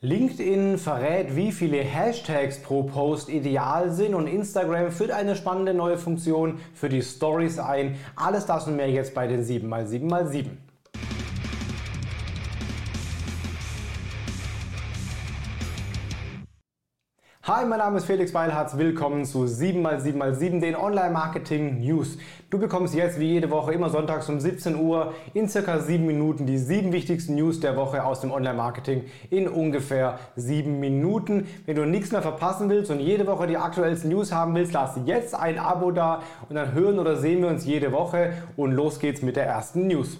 LinkedIn verrät, wie viele Hashtags pro Post ideal sind und Instagram führt eine spannende neue Funktion für die Stories ein. Alles das und mehr jetzt bei den 7x7x7. Hi, mein Name ist Felix Beilharz. Willkommen zu 7x7x7, den Online-Marketing News. Du bekommst jetzt wie jede Woche immer sonntags um 17 Uhr in circa 7 Minuten die 7 wichtigsten News der Woche aus dem Online-Marketing in ungefähr 7 Minuten. Wenn du nichts mehr verpassen willst und jede Woche die aktuellsten News haben willst, lass jetzt ein Abo da und dann hören oder sehen wir uns jede Woche und los geht's mit der ersten News.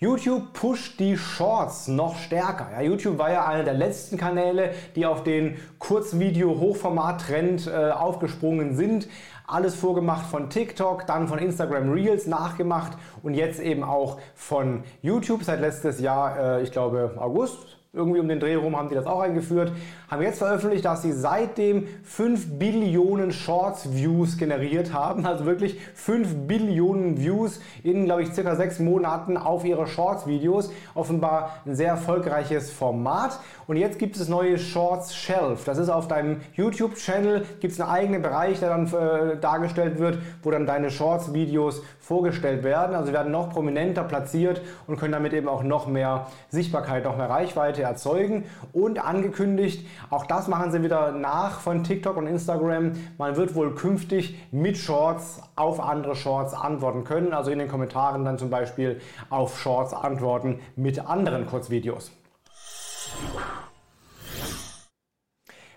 YouTube pusht die Shorts noch stärker. Ja, YouTube war ja einer der letzten Kanäle, die auf den Kurzvideo-Hochformat-Trend äh, aufgesprungen sind. Alles vorgemacht von TikTok, dann von Instagram Reels nachgemacht und jetzt eben auch von YouTube seit letztes Jahr, äh, ich glaube August, irgendwie um den Dreh rum haben die das auch eingeführt, haben jetzt veröffentlicht, dass sie seitdem 5 Billionen Shorts-Views generiert haben. Also wirklich 5 Billionen Views in, glaube ich, circa 6 Monaten auf ihre Shorts-Videos. Offenbar ein sehr erfolgreiches Format. Und jetzt gibt es neue Shorts Shelf. Das ist auf deinem YouTube-Channel, gibt es einen eigenen Bereich, der dann äh, dargestellt wird, wo dann deine Shorts-Videos vorgestellt werden. Also werden noch prominenter platziert und können damit eben auch noch mehr Sichtbarkeit, noch mehr Reichweite Reichweite erzeugen. Und angekündigt, auch das machen sie wieder nach von TikTok und Instagram, man wird wohl künftig mit Shorts auf andere Shorts antworten können, also in den Kommentaren dann zum Beispiel auf Shorts antworten mit anderen Kurzvideos.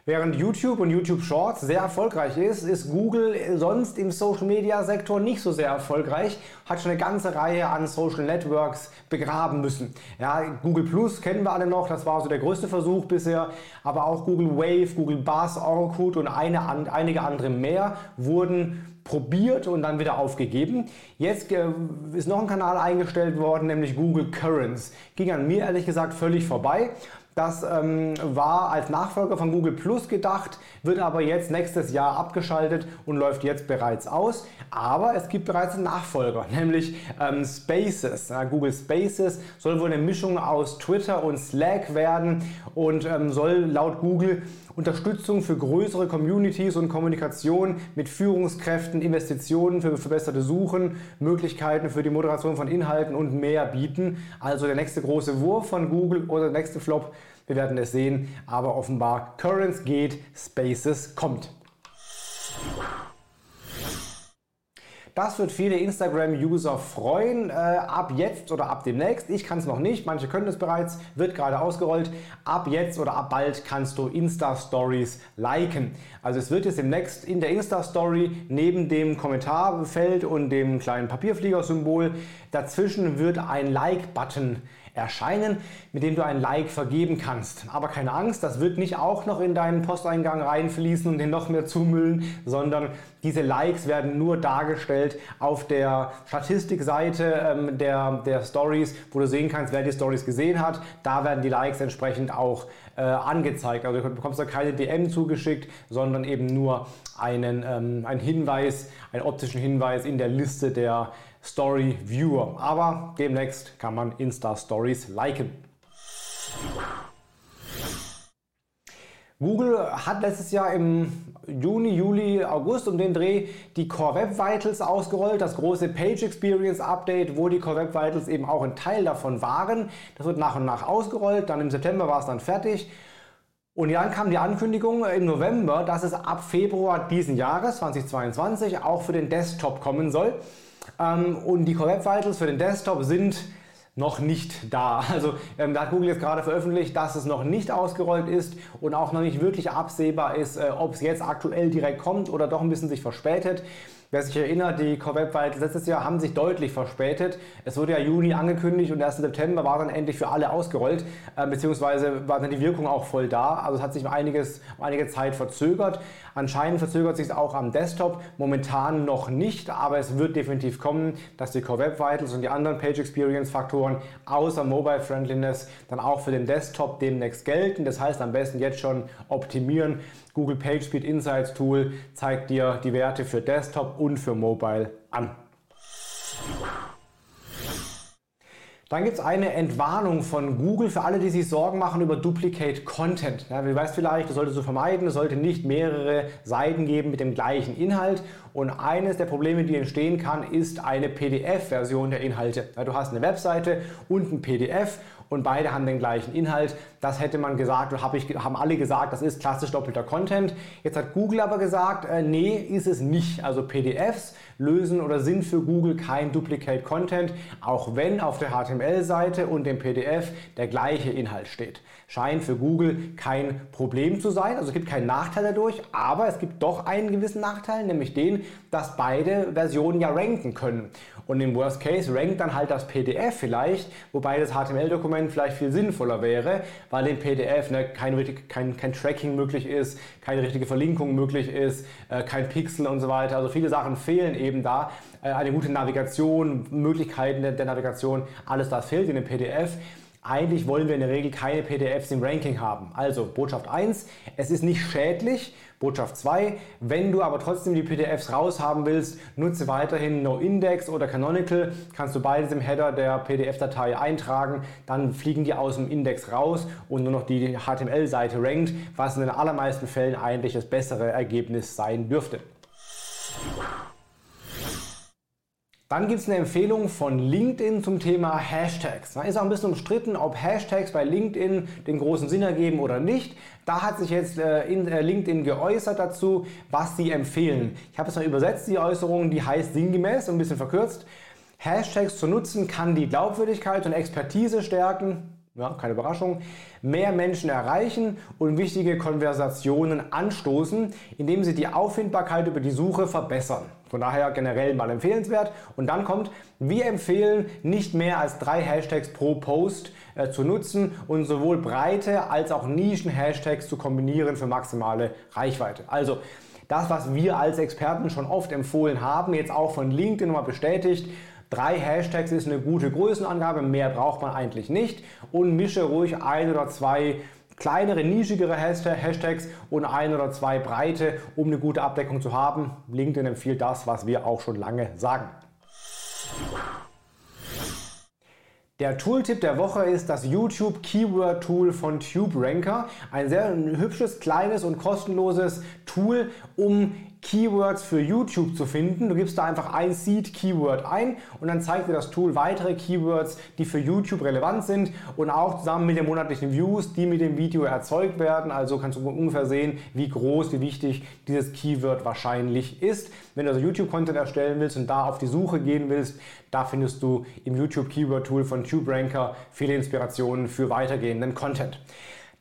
Während YouTube und YouTube Shorts sehr erfolgreich ist, ist Google sonst im Social Media Sektor nicht so sehr erfolgreich, hat schon eine ganze Reihe an Social Networks begraben müssen. Ja, Google Plus kennen wir alle noch, das war so der größte Versuch bisher, aber auch Google Wave, Google Buzz, Orkut und eine, einige andere mehr wurden probiert und dann wieder aufgegeben. Jetzt äh, ist noch ein Kanal eingestellt worden, nämlich Google Currents. Ging an mir ehrlich gesagt völlig vorbei. Das ähm, war als Nachfolger von Google Plus gedacht, wird aber jetzt nächstes Jahr abgeschaltet und läuft jetzt bereits aus. Aber es gibt bereits einen Nachfolger, nämlich ähm, Spaces. Ja, Google Spaces soll wohl eine Mischung aus Twitter und Slack werden und ähm, soll laut Google Unterstützung für größere Communities und Kommunikation mit Führungskräften, Investitionen für verbesserte Suchen, Möglichkeiten für die Moderation von Inhalten und mehr bieten. Also der nächste große Wurf von Google oder der nächste Flop, wir werden es sehen. Aber offenbar Currents geht, Spaces kommt. Das wird viele Instagram-User freuen. Äh, ab jetzt oder ab demnächst, ich kann es noch nicht, manche können es bereits, wird gerade ausgerollt. Ab jetzt oder ab bald kannst du Insta-Stories liken. Also es wird jetzt demnächst in der Insta-Story neben dem Kommentarfeld und dem kleinen Papierflieger-Symbol dazwischen wird ein Like-Button erscheinen, mit dem du ein Like vergeben kannst. Aber keine Angst, das wird nicht auch noch in deinen Posteingang reinfließen und den noch mehr zumüllen, sondern diese Likes werden nur dargestellt auf der Statistikseite ähm, der, der Stories, wo du sehen kannst, wer die Stories gesehen hat. Da werden die Likes entsprechend auch äh, angezeigt. Also du bekommst da keine DM zugeschickt, sondern eben nur einen, ähm, einen Hinweis, einen optischen Hinweis in der Liste der Story Viewer. Aber demnächst kann man Insta Stories liken. Google hat letztes Jahr im Juni, Juli, August um den Dreh die Core Web Vitals ausgerollt, das große Page Experience Update, wo die Core Web Vitals eben auch ein Teil davon waren. Das wird nach und nach ausgerollt, dann im September war es dann fertig. Und dann kam die Ankündigung im November, dass es ab Februar diesen Jahres, 2022, auch für den Desktop kommen soll. Ähm, und die Core Web Vitals für den Desktop sind noch nicht da. Also ähm, da hat Google jetzt gerade veröffentlicht, dass es noch nicht ausgerollt ist und auch noch nicht wirklich absehbar ist, äh, ob es jetzt aktuell direkt kommt oder doch ein bisschen sich verspätet. Wer sich erinnert, die Core Web Vitals letztes Jahr haben sich deutlich verspätet. Es wurde ja Juni angekündigt und 1. September war dann endlich für alle ausgerollt, äh, beziehungsweise war dann die Wirkung auch voll da. Also es hat sich einiges, einige Zeit verzögert. Anscheinend verzögert sich es auch am Desktop, momentan noch nicht, aber es wird definitiv kommen, dass die Core Web Vitals und die anderen Page Experience Faktoren außer Mobile Friendliness dann auch für den Desktop demnächst gelten. Das heißt am besten jetzt schon optimieren. Google PageSpeed Insights Tool zeigt dir die Werte für Desktop und für Mobile an. Dann gibt es eine Entwarnung von Google für alle, die sich Sorgen machen über Duplicate Content. Ja, wie weißt vielleicht, das solltest du vermeiden, es sollte nicht mehrere Seiten geben mit dem gleichen Inhalt. Und eines der Probleme, die entstehen kann, ist eine PDF-Version der Inhalte. Ja, du hast eine Webseite und ein PDF und beide haben den gleichen Inhalt. Das hätte man gesagt oder hab ich, haben alle gesagt, das ist klassisch doppelter Content. Jetzt hat Google aber gesagt, äh, nee, ist es nicht. Also PDFs lösen oder sind für Google kein Duplicate Content, auch wenn auf der HTML-Seite und dem PDF der gleiche Inhalt steht. Scheint für Google kein Problem zu sein, also es gibt keinen Nachteil dadurch, aber es gibt doch einen gewissen Nachteil, nämlich den, dass beide Versionen ja ranken können. Und im Worst Case rankt dann halt das PDF vielleicht, wobei das HTML-Dokument vielleicht viel sinnvoller wäre, weil im PDF ne, kein, kein, kein Tracking möglich ist, keine richtige Verlinkung möglich ist, äh, kein Pixel und so weiter. Also viele Sachen fehlen eben da. Äh, eine gute Navigation, Möglichkeiten der, der Navigation, alles das fehlt in dem PDF. Eigentlich wollen wir in der Regel keine PDFs im Ranking haben. Also Botschaft 1, es ist nicht schädlich. Botschaft 2, wenn du aber trotzdem die PDFs raushaben willst, nutze weiterhin NoIndex oder Canonical. Kannst du beides im Header der PDF-Datei eintragen, dann fliegen die aus dem Index raus und nur noch die HTML-Seite rankt, was in den allermeisten Fällen eigentlich das bessere Ergebnis sein dürfte. Dann gibt es eine Empfehlung von LinkedIn zum Thema Hashtags. Da ist auch ein bisschen umstritten, ob Hashtags bei LinkedIn den großen Sinn ergeben oder nicht. Da hat sich jetzt äh, äh, LinkedIn geäußert dazu, was sie empfehlen. Ich habe es mal übersetzt, die Äußerung, die heißt sinngemäß, ein bisschen verkürzt. Hashtags zu nutzen kann die Glaubwürdigkeit und Expertise stärken, ja, keine Überraschung, mehr Menschen erreichen und wichtige Konversationen anstoßen, indem sie die Auffindbarkeit über die Suche verbessern. Von daher generell mal empfehlenswert. Und dann kommt, wir empfehlen nicht mehr als drei Hashtags pro Post äh, zu nutzen und sowohl breite als auch Nischen-Hashtags zu kombinieren für maximale Reichweite. Also das, was wir als Experten schon oft empfohlen haben, jetzt auch von LinkedIn nochmal bestätigt, Drei Hashtags ist eine gute Größenangabe, mehr braucht man eigentlich nicht und mische ruhig ein oder zwei kleinere, nischigere Hashtags und ein oder zwei breite, um eine gute Abdeckung zu haben. LinkedIn empfiehlt das, was wir auch schon lange sagen. Der Tooltip der Woche ist das YouTube Keyword Tool von TubeRanker. Ein sehr hübsches, kleines und kostenloses Tool, um Keywords für YouTube zu finden. Du gibst da einfach ein Seed-Keyword ein und dann zeigt dir das Tool weitere Keywords, die für YouTube relevant sind und auch zusammen mit den monatlichen Views, die mit dem Video erzeugt werden. Also kannst du ungefähr sehen, wie groß, wie wichtig dieses Keyword wahrscheinlich ist. Wenn du also YouTube-Content erstellen willst und da auf die Suche gehen willst, da findest du im YouTube Keyword Tool von TubeRanker viele Inspirationen für weitergehenden Content.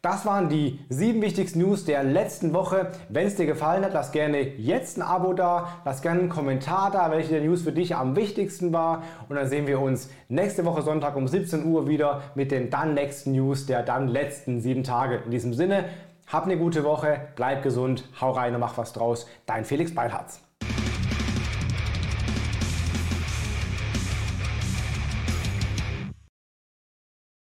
Das waren die sieben wichtigsten News der letzten Woche. Wenn es dir gefallen hat, lass gerne jetzt ein Abo da, lass gerne einen Kommentar da, welche der News für dich am wichtigsten war. Und dann sehen wir uns nächste Woche Sonntag um 17 Uhr wieder mit den dann nächsten News der dann letzten sieben Tage. In diesem Sinne, hab eine gute Woche, bleib gesund, hau rein und mach was draus. Dein Felix Beilharz.